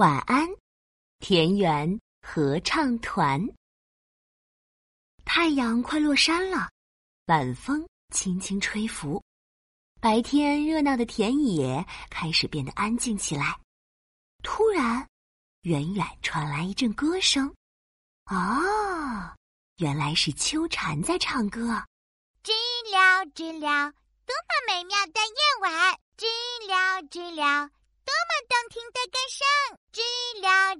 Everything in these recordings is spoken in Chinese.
晚安，田园合唱团。太阳快落山了，晚风轻轻吹拂，白天热闹的田野开始变得安静起来。突然，远远传来一阵歌声。哦，原来是秋蝉在唱歌。知了，知了，多么美妙的夜晚！知了，知了，多么动听的歌声！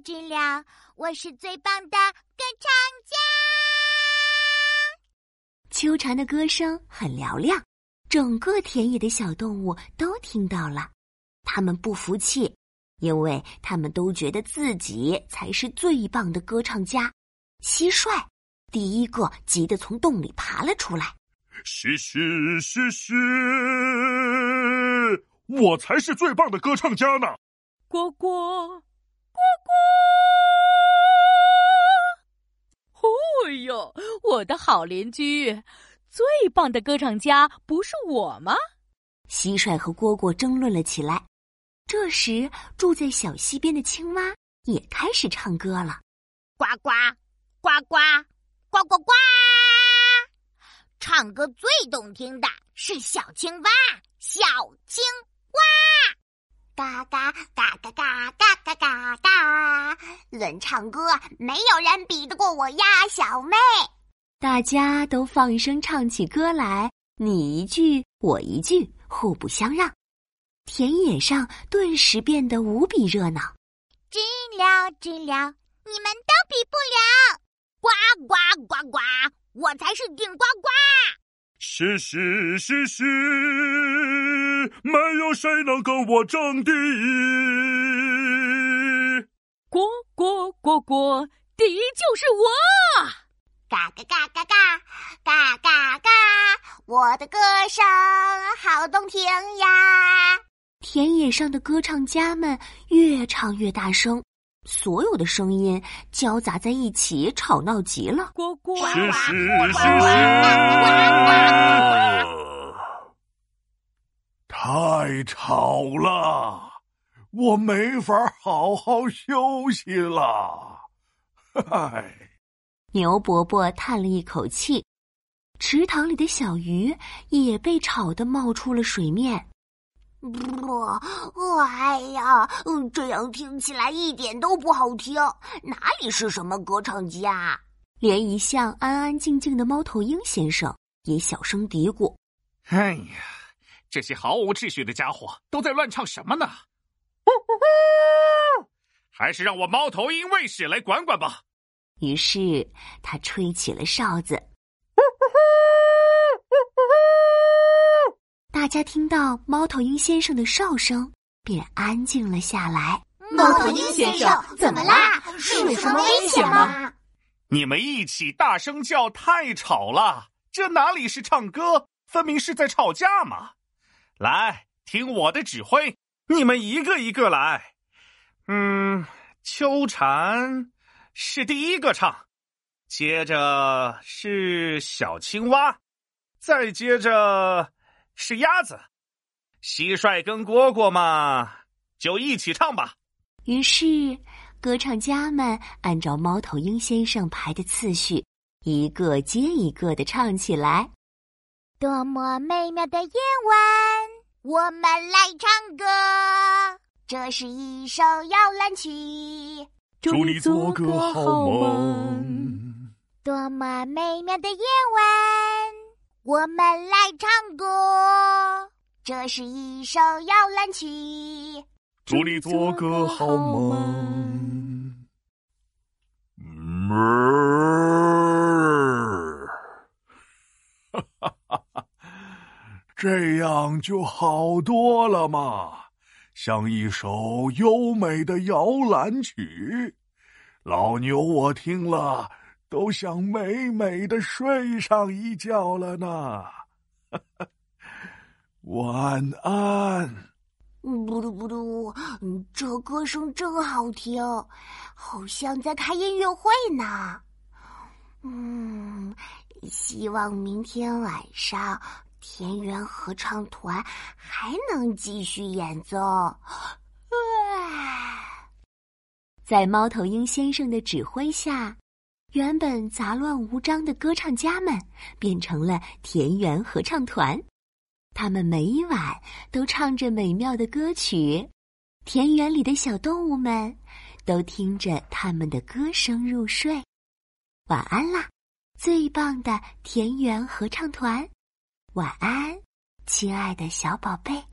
知了，我是最棒的歌唱家。秋蝉的歌声很嘹亮，整个田野的小动物都听到了。它们不服气，因为他们都觉得自己才是最棒的歌唱家。蟋蟀第一个急得从洞里爬了出来。嘘嘘嘘嘘，我才是最棒的歌唱家呢！呱呱呱呱！我的好邻居，最棒的歌唱家不是我吗？蟋蟀和蝈蝈争论了起来。这时，住在小溪边的青蛙也开始唱歌了：呱呱呱呱呱呱呱！唱歌最动听的是小青蛙，小青蛙，嘎嘎嘎嘎嘎嘎嘎嘎嘎！论唱歌，没有人比得过我呀，小妹。大家都放声唱起歌来，你一句我一句，互不相让。田野上顿时变得无比热闹。知了知了，你们都比不了！呱呱呱呱，我才是顶呱呱！嘻嘻嘻嘻，没有谁能跟我争第一。呱呱呱呱，第一就是我！嘎嘎嘎嘎嘎嘎嘎嘎，我的歌声好动听呀！田野上的歌唱家们越唱越大声，所有的声音交杂在一起，吵闹极了。呱呱，嘻嘻嘻嘻，太吵了，我没法好好休息了。嗨，牛伯伯叹了一口气，池塘里的小鱼也被吵得冒出了水面。不，哎呀，这样听起来一点都不好听，哪里是什么歌唱家？连一向安安静静的猫头鹰先生也小声嘀咕：“哎呀，这些毫无秩序的家伙都在乱唱什么呢？还是让我猫头鹰卫士来管管吧。”于是他吹起了哨子。大家听到猫头鹰先生的哨声，便安静了下来。猫头鹰先生，怎么啦？是有什么危险吗？你们一起大声叫太吵了，这哪里是唱歌，分明是在吵架嘛！来，听我的指挥，你们一个一个来。嗯，秋蝉是第一个唱，接着是小青蛙，再接着。是鸭子，蟋蟀跟蝈蝈嘛，就一起唱吧。于是，歌唱家们按照猫头鹰先生排的次序，一个接一个的唱起来。多么美妙的夜晚，我们来唱歌。这是一首摇篮曲，祝你做个好梦。多么美妙的夜晚。我们来唱歌，这是一首摇篮曲。祝你做个好梦。哞儿，哈哈哈哈这样就好多了嘛，像一首优美的摇篮曲。老牛，我听了。都想美美的睡上一觉了呢，晚安。不嘟不嘟，这歌声真好听，好像在开音乐会呢。嗯，希望明天晚上田园合唱团还能继续演奏。在猫头鹰先生的指挥下，原本杂乱无章的歌唱家们变成了田园合唱团。他们每晚都唱着美妙的歌曲，田园里的小动物们都听着他们的歌声入睡。晚安啦，最棒的田园合唱团！晚安，亲爱的小宝贝。